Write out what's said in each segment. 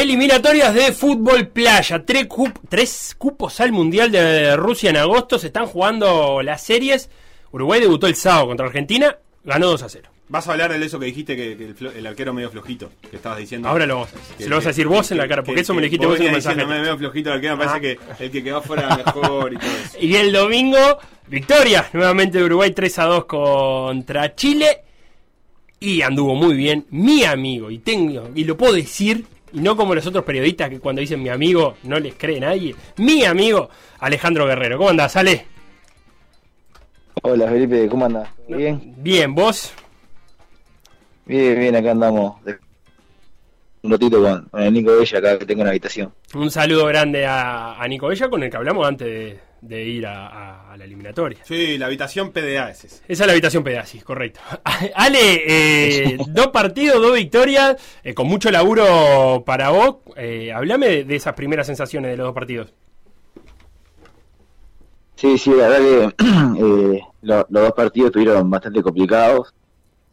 Eliminatorias de fútbol playa. Tres, tres, cupos al Mundial de Rusia en agosto. Se están jugando las series. Uruguay debutó el sábado contra Argentina. Ganó 2 a 0. Vas a hablar de eso que dijiste que, que el, el arquero medio flojito, que estabas diciendo. Ahora lo vas a decir. Se lo vas a decir vos en la cara, porque que- eso me lo dijiste vos en venías mensaje. medio flojito el arquero, me parece que el que quedó fuera era mejor y todo eso. Y el domingo, victoria nuevamente de Uruguay 3 a 2 contra Chile. Y anduvo muy bien mi amigo. Y tengo, y lo puedo decir, y no como los otros periodistas que cuando dicen mi amigo no les cree nadie. Mi amigo Alejandro Guerrero. ¿Cómo andás, Ale? Hola Felipe, ¿cómo andas? ¿Bien? Bien, vos. Bien, bien, acá andamos. Un ratito con, con el Nico Bella acá que tengo en la habitación. Un saludo grande a, a Nico Bella con el que hablamos antes de, de ir a, a- a la eliminatoria. Sí, la habitación PDA es esa. Esa es la habitación pedazis, correcto. Ale, eh, dos partidos, dos victorias, eh, con mucho laburo para vos. Eh, hablame de, de esas primeras sensaciones de los dos partidos. Sí, sí, la verdad que eh, lo- los dos partidos estuvieron bastante complicados.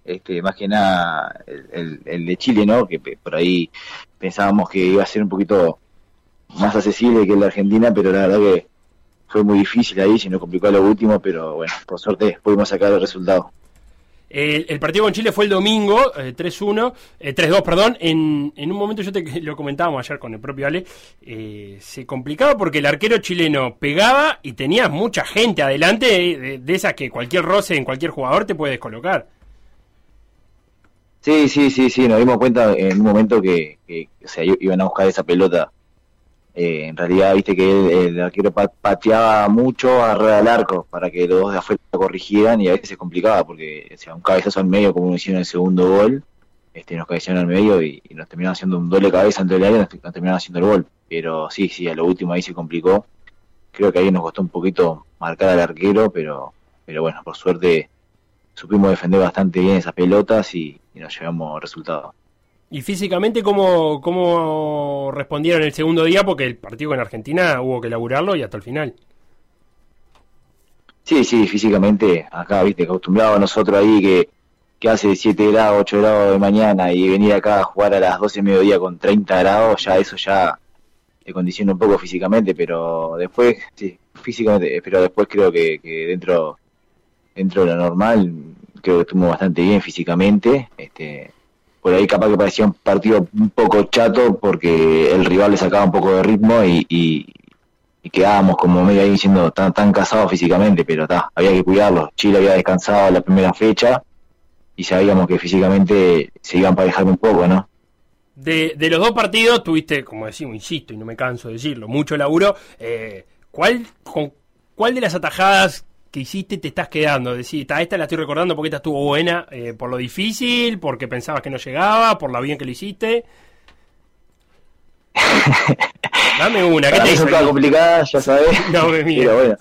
Este, más que nada el, el- el de Chile, ¿no? Que por ahí pensábamos que iba a ser un poquito más accesible que el de Argentina, pero la verdad que fue muy difícil ahí, se nos complicó a lo último, pero bueno, por suerte pudimos sacar el resultado. El, el partido con Chile fue el domingo, eh, 3-1, eh, 3-2, perdón. En, en un momento yo te lo comentábamos ayer con el propio Ale, eh, se complicaba porque el arquero chileno pegaba y tenía mucha gente adelante de, esas que cualquier roce en cualquier jugador te puede descolocar. Sí, sí, sí, sí, nos dimos cuenta en un momento que, que, o sea, iban a buscar esa pelota. Eh, en realidad, viste que el, arquero pa- pateaba mucho arriba del arco para que los dos de afuera corrigieran y a veces se complicaba porque, o sea, un cabezazo al medio como hicieron el segundo gol, este, nos cabezaron al medio y, nos terminaron haciendo un doble cabeza entre el área y nos, nos terminaron haciendo el gol. Pero sí, sí, a lo último ahí se complicó. Creo que ahí nos costó un poquito marcar al arquero, pero, pero bueno, por suerte supimos defender bastante bien esas pelotas y, y nos llevamos resultados. Y físicamente, ¿cómo, ¿cómo respondieron el segundo día? Porque el partido en Argentina hubo que laburarlo y hasta el final. Sí, sí, físicamente, acá, viste, acostumbrados nosotros ahí que, que hace 7 grados, 8 grados de mañana y venir acá a jugar a las 12 de mediodía con 30 grados, ya eso ya te condiciona un poco físicamente, pero después, sí, físicamente, pero después creo que, que dentro, dentro de lo normal, creo que estuvimos bastante bien físicamente, este, por ahí capaz que parecía un partido un poco chato porque el rival le sacaba un poco de ritmo y, quedábamos como medio ahí siendo tan, casados físicamente, pero ta, había que cuidarlos. Chile había descansado la primera fecha y sabíamos que físicamente se iban a emparejar un poco, ¿no? De, de los dos partidos tuviste, como decimos, insisto, y no me canso de decirlo, mucho laburo. Eh, ¿cuál, con, ¿Cuál de las atajadas que hiciste te estás quedando? Decir, "Ta, esta la estoy recordando porque esta estuvo buena, eh, por lo difícil, porque pensabas que no llegaba, por lo bien que lo hiciste. Dame una, ¿qué Para te complicadas, ya sabes. No me mires. pero bueno.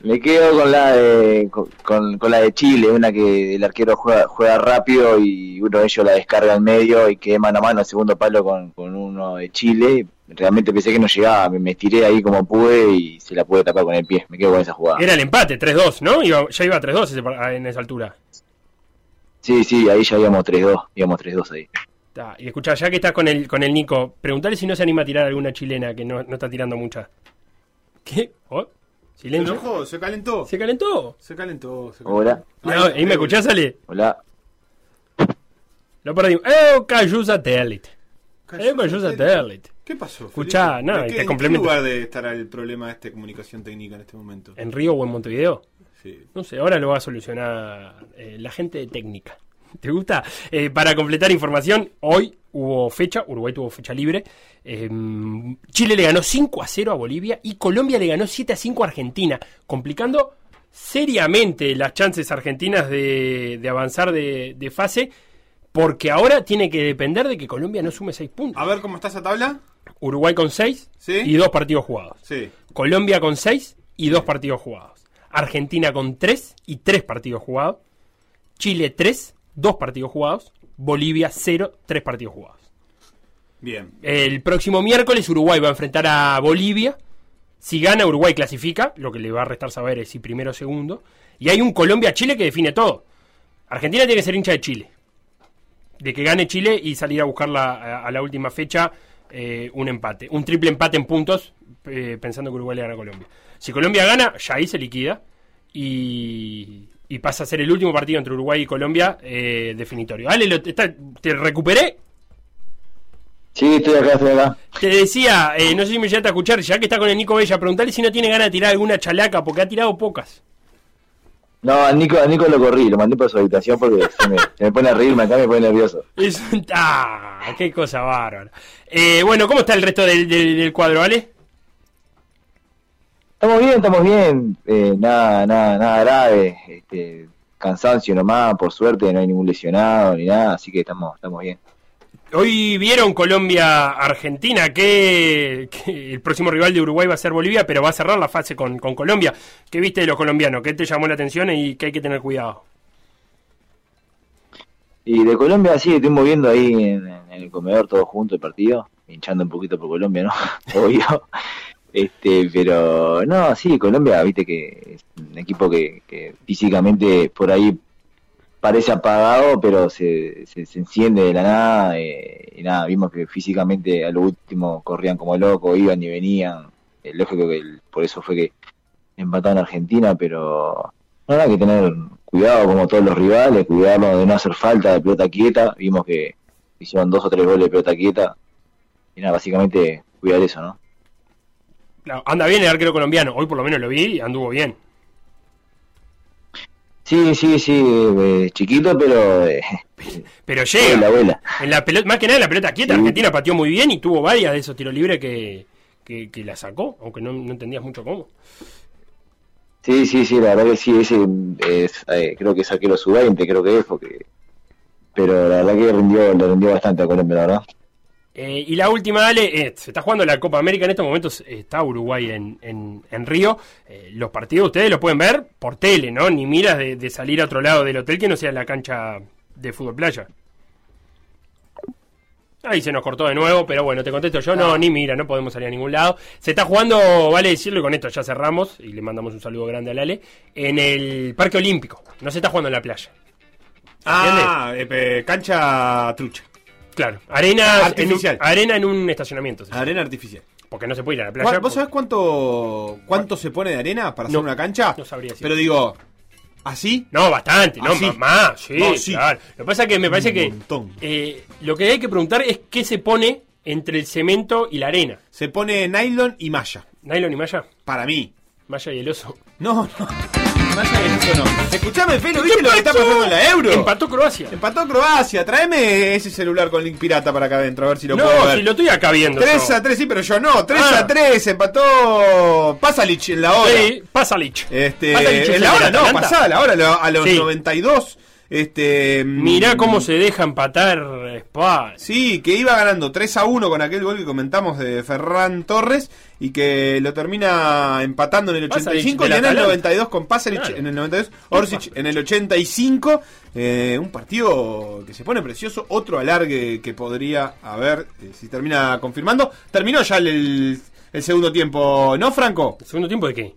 Me quedo con la de con, con- la de Chile, una que el arquero juega, juega rápido y uno de ellos la descarga al medio y quedé mano a mano el segundo palo con, con uno de Chile. Realmente pensé que no llegaba, me, me estiré ahí como pude y se la pude tapar con el pie. Me quedo con esa jugada. Era el empate, 3-2, ¿no? Iba- ya iba 3-2 ese par- en esa altura. Sí, sí, ahí ya íbamos 3-2, íbamos 3-2 ahí. Y escuchá, ya que estás con el, con el Nico, preguntale si no se anima a tirar alguna chilena que no, no está tirando mucha. ¿Qué? ¿Oh? ¿Se ¿Silencio? enojó? ¿Se calentó? ¿Se calentó? Se calentó. se calentó. Hola, No, Ay, ¿Y me escuchás, Ale? hola. Lo perdimos. ¡Eh, cayó satélite! ¡Eh, cayó satélite. ¿Qué pasó? Escuchá, Felipe? no, ¿De te ¿En qué lugar de estar el problema de esta comunicación técnica en este momento? ¿En Río o en Montevideo? Sí. No sé, ahora lo va a solucionar eh, la gente de técnica. ¿Te gusta? Eh, para completar información, hoy hubo fecha, Uruguay tuvo fecha libre. eh, Chile le ganó 5 a 0 a Bolivia y Colombia le ganó 7 a 5 a Argentina, complicando seriamente las chances argentinas de, de avanzar de, de fase, porque ahora tiene que depender de que Colombia no sume 6 puntos. A ver cómo está esa tabla. Uruguay con 6 Sí. y dos partidos jugados. Sí. Colombia con 6 y dos partidos jugados. Argentina con 3 y 3 partidos jugados. Chile 3, 2 partidos jugados. Bolivia 0, 3 partidos jugados. Bien. El próximo miércoles Uruguay va a enfrentar a Bolivia. Si gana, Uruguay clasifica. Lo que le va a restar saber es si primero o segundo. Y hay un Colombia-Chile que define todo. Argentina tiene que ser hincha de Chile. De que gane Chile y salir a buscarla a, a la última fecha eh, un empate. Un triple empate en puntos, eh, pensando que Uruguay le gana a Colombia. Si Colombia gana, ya ahí se liquida. Y, y pasa a ser el último partido entre Uruguay y Colombia eh, definitorio. Ale, lo- está- te recuperé. Sí, estoy acá, estoy acá. Te decía, eh, no sé si me llegaste a escuchar, ya que está con el Nico Bella, preguntarle si no tiene ganas de tirar alguna chalaca, porque ha tirado pocas. No, a Nico, a Nico lo corrí, lo mandé por su habitación porque se me, se me pone a reírme acá, me pone nervioso. Es ¡Ah! ¡Qué cosa bárbara! Eh, bueno, ¿cómo está el resto del, del- del cuadro, Ale? Estamos bien, estamos bien, eh, nada, nada, nada grave, este, cansancio nomás, por suerte no hay ningún lesionado ni nada, así que estamos, estamos bien. Hoy vieron Colombia-Argentina, que, que el próximo rival de Uruguay va a ser Bolivia, pero va a cerrar la fase con, con Colombia. ¿Qué viste de los colombianos? ¿Qué te llamó la atención y que hay que tener cuidado? Y de Colombia sí, estuvimos viendo ahí en, en el comedor todos juntos el partido, hinchando un poquito por Colombia, ¿no? Obvio. Este, pero no, sí, Colombia, viste que es un equipo que, físicamente por ahí parece apagado, pero se, se, enciende de la nada. eh, y nada, vimos que físicamente a lo último corrían como locos, iban y venían. Eh, lógico que por eso fue que empataron a Argentina, pero no, hay que tener cuidado como todos los rivales, cuidarnos de no hacer falta de pelota quieta. Vimos que hicieron dos o tres goles de pelota quieta. Y nada, básicamente cuidar eso, ¿no? Anda bien el arquero colombiano. Hoy por lo menos lo vi y anduvo bien. Sí, sí, sí, eh, chiquito, pero eh, Pero llega. abuela. En la pelota, más que nada en la pelota quieta, Sí. Argentina pateó muy bien y tuvo varias de esos tiros libres que, que, que la sacó, aunque no, no entendías mucho cómo. Sí, sí, sí, la verdad que sí, ese es, eh, creo que es arquero sub-20, creo que es, porque... Pero la verdad que rindió, le rindió bastante a Colombia, la verdad. Eh, y la última, dale, eh, se está jugando la Copa América en estos momentos, está Uruguay en, en, en Río. Eh, los partidos ustedes los pueden ver por tele, ¿no? Ni miras de, de salir a otro lado del hotel que no sea la cancha de fútbol playa. Ahí se nos cortó de nuevo, pero bueno, te contesto yo, no, ni mira, no podemos salir a ningún lado. Se está jugando, vale decirlo, y con esto ya cerramos, y le mandamos un saludo grande al Ale, en el Parque Olímpico, no se está jugando en la playa. Ah, eh, pe- cancha trucha. Claro, arena, Artificial. En un, arena en un estacionamiento, sí. Arena artificial. porque no se puede ir a la playa. ¿Vos porque- sabés cuánto cuánto se pone de arena para hacer No, una cancha? no sabría decir. Pero digo, ¿así? No, bastante, no, más, sí, No, sí. claro. Lo que pasa es que me parece que eh, lo que hay que preguntar es qué se pone entre el cemento y la arena. Se pone nylon y malla. ¿Nylon y malla? Para mí. Malla y el oso. No, no. Eso no. Escuchame, Felo, ¿viste lo que está pasando en la Euro? Empató Croacia. Empató Croacia. Tráeme ese celular con link pirata para acá adentro, a ver si lo no, puedo ver. si lo estoy acá viendo. 3 yo. a 3, sí, pero yo no. 3 Ah. a 3, empató Pasalic en la hora. Sí, Pasalic. Este, Pasalic en la hora, no, pasada la hora, a los Sí. 92. Este, Mirá mm, cómo se deja empatar Spa. Sí, que iba ganando 3 a 1 con aquel gol que comentamos de Ferran Torres y que lo termina empatando en el Pasalic 85 y en el Atalanta. 92 con Pasalic Claro. en el 92, Orsic en el 85. eh, un partido que se pone precioso, otro alargue que podría haber, eh, si termina confirmando. Terminó ya el segundo tiempo, ¿no, Franco? ¿El segundo tiempo de qué?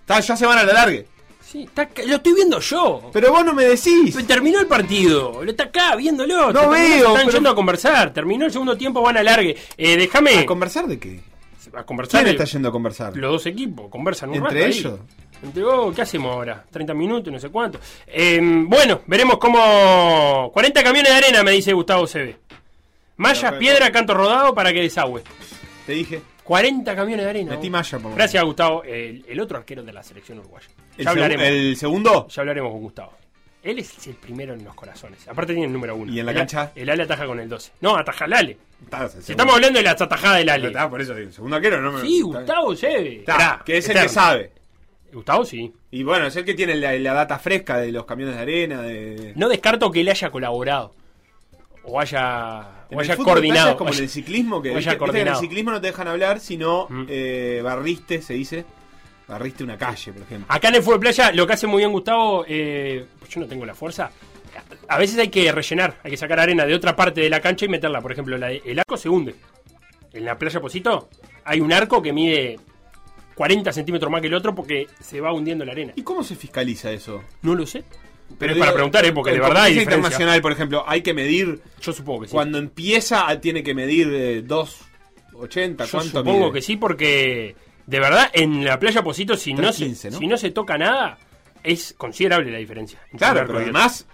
Está- ya se van al alargue. Sí, está lo estoy viendo yo. Pero vos no me decís. Terminó el partido, lo está acá viéndolo. No Te- veo, Están pero- yendo a conversar. Terminó el segundo tiempo, van a largue. Eh, déjame ¿A conversar de qué? a conversar. ¿Quién el- está yendo a conversar? los dos equipos conversan un ¿Entre rato ahí. ellos? Entre oh, ¿qué hacemos ahora? 30 minutos, no sé cuánto. Eh, bueno, veremos cómo. 40 camiones de arena, me dice Gustavo CB. Mallas, piedra, canto rodado para que desagüe. Te dije. 40 camiones de arena. Metí malla, por Gracias, Gustavo. El, el otro arquero de la selección uruguaya. El, Ya hablaremos. el segundo. Ya hablaremos con Gustavo. Él es el primero en los corazones. Aparte tiene el número uno. ¿Y en la El- cancha? El Ale ataja con el 12. No, ataja el Ale. Está, el Si estamos hablando de las atajadas del Ale. Está, por eso digo, segundo arquero no me Sí, Gustavo Esperá, que es el que sabe. Gustavo sí. Y bueno, es el que tiene la, la data fresca de los camiones de arena, de... No descarto que él haya colaborado. O haya, o haya de coordinado. como en el ciclismo, que, viste- viste en el ciclismo no te dejan hablar, sino Mm. eh, barriste, se dice. Barriste una calle, por ejemplo. Acá en el fútbol de playa, lo que hace muy bien Gustavo, eh, pues yo no tengo la fuerza. A veces hay que rellenar, hay que sacar arena de otra parte de la cancha y meterla. Por ejemplo, la- el arco se hunde. En la playa Posito hay un arco que mide 40 centímetros más que el otro porque se va hundiendo la arena. ¿Y cómo se fiscaliza eso? No lo sé. Pero, es para preguntar, ¿eh? porque de verdad hay diferencia. internacional, por ejemplo, hay que medir. Yo supongo que sí. Cuando empieza, tiene que medir eh, 2.80. Yo ¿Cuánto supongo mide? que sí, porque de verdad en la playa Posito, si no, se, 3.15, ¿no? si no se toca nada, es considerable la diferencia. Claro, pero y además.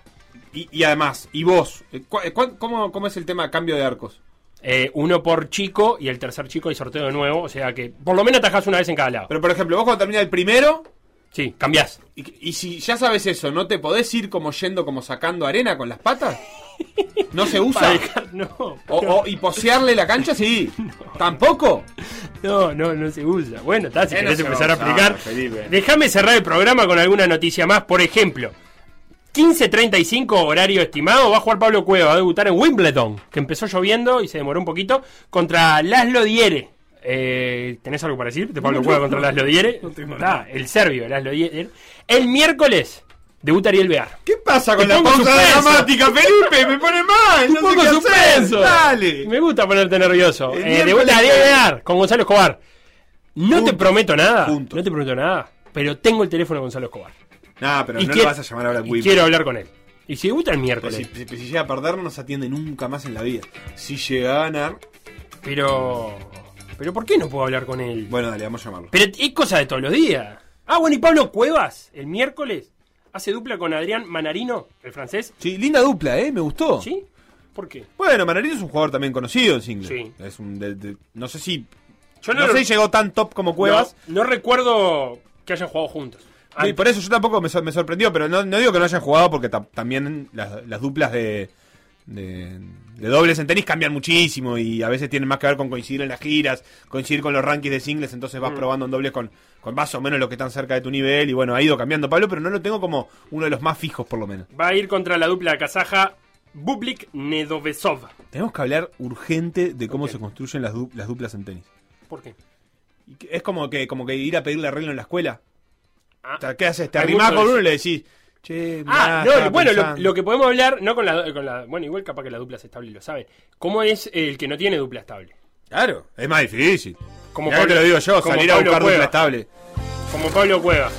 Y, y además, ¿y vos? Eh, eh, ¿Cómo, ¿Cómo es el tema de cambio de arcos? Eh, uno por chico y el tercer chico hay sorteo de nuevo. O sea que por lo menos atajás una vez en cada lado. Pero por ejemplo, vos cuando termina el primero, sí, cambiás. y, y si ya sabes eso, ¿no te podés ir como yendo, como sacando arena con las patas? ¿No se usa? Dejar- no, O, o- ¿Y posearle la cancha? Sí. ¿Tampoco? no, no, no se usa. Bueno, está, si Eh, no querés empezar a a usar, explicar. Felipe. Déjame cerrar el programa con alguna noticia más. Por ejemplo, 15.35 horario estimado. Va a jugar Pablo Cueva. Va a debutar en Wimbledon, que empezó lloviendo y se demoró un poquito, contra Laszlo Diere. Eh, ¿Tenés algo para decir de Pablo Cueva contra Laszlo Diere? El serbio, Laszlo Diere. El miércoles debuta Ariel Bear. ¿Qué pasa con Te la pausa dramática, Felipe? Me pone mal. Un no poco suspenso. Dale. Me gusta ponerte nervioso. El Eh, debuta Ariel Bear con Gonzalo Escobar. No te prometo nada. Punto. No te prometo nada. Pero tengo el teléfono de Gonzalo Escobar. Nah, pero Y no quiero- lo vas a llamar ahora a quiero hablar con él. Y si debuta el Pero miércoles. si, si- si llega a perder, no se atiende nunca más en la vida. Si llega a ganar, Pero. Pero ¿por qué no puedo hablar con él? bueno, dale, vamos a llamarlo. Pero es cosa de todos los días. Ah, bueno, y Pablo Cuevas, el miércoles, hace dupla con Adrián Manarino, el francés. Sí, linda dupla, ¿eh? Me gustó. ¿Sí? ¿Por qué? Bueno, Manarino es un jugador también conocido en singles. Sí. Es un de- de- no sé si. Yo No, sé si llegó tan top como Cuevas. No, no recuerdo que hayan jugado juntos. Sí, por eso yo tampoco me, me sorprendió, pero no, no digo que no hayan jugado porque ta- también las, las duplas de, de, de dobles en tenis cambian muchísimo y a veces tienen más que ver con coincidir en las giras, coincidir con los rankings de singles, entonces vas probando en dobles con, con más o menos lo que están cerca de tu nivel y bueno, ha ido cambiando Pablo, pero no lo tengo como uno de los más fijos por lo menos. Va a ir contra la dupla kazaja Bublik Nedovesov. Tenemos que hablar urgente de cómo se construyen las, du- las duplas en tenis. ¿Por qué? Es como que, como que ir a pedirle arreglo en la escuela. Ah, O sea, ¿Qué haces? Te arrimás con uno y le decís, che, Ah, mirá, no, estaba bueno, lo, pensando". lo que podemos hablar, no con la, con la. Bueno, igual capaz que la dupla es estable y lo saben. ¿Cómo es el que no tiene dupla estable? Claro, es más difícil. Como que te lo digo yo, salir a Pablo buscar Cueva. dupla estable. Como Pablo Cueva.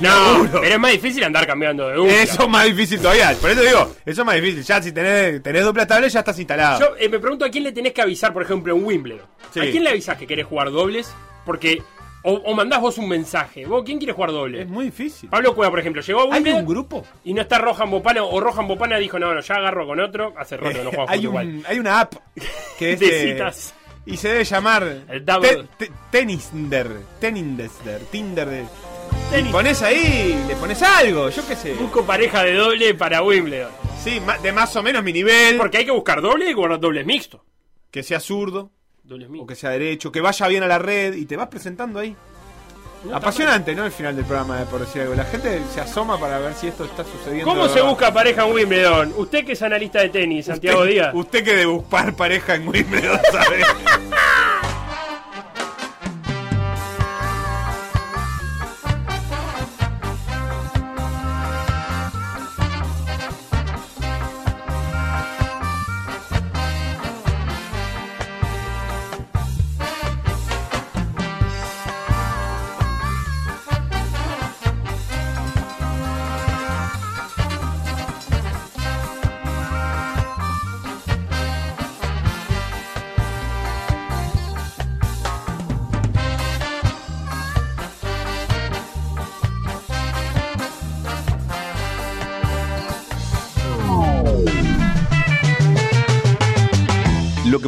No, pero es más difícil andar cambiando de dupla. Eso es más difícil todavía. Por eso digo, eso es más difícil. Ya si tenés, tenés dupla estable, ya estás instalado. Yo eh, me pregunto a quién le tenés que avisar, por ejemplo, en Wimbledon. Sí. ¿A quién le avisás que querés jugar dobles? Porque. O, o mandás vos un mensaje. ¿Vos quién quiere jugar dobles? Es muy difícil. Pablo Cueva, por ejemplo, llegó a ¿Hay Wimbledon un grupo? y no está Rohan Bopana, o Rohan Bopana dijo, no, no, ya agarro con otro. Hace rato que no juega hay, un, igual. hay una app que es De de- citas. y se debe llamar El te- te- Teninder, Teninder, Tinder. De, Tenis. y pones ahí, le pones algo, yo qué sé. Busco pareja de doble para Wimbledon. Sí, de más o menos mi nivel. Porque hay que buscar doble y guardar dobles mixtos. Que sea zurdo o que sea derecho, que vaya bien a la red y te vas presentando ahí. No Apasionante, ¿no? El final del programa, eh, por decir algo. La gente se asoma para ver si esto está sucediendo. ¿Cómo se busca pareja en Wimbledon? Usted que es analista de tenis, Santiago Usted- Díaz. Usted que de buscar pareja en Wimbledon, ¿sabe?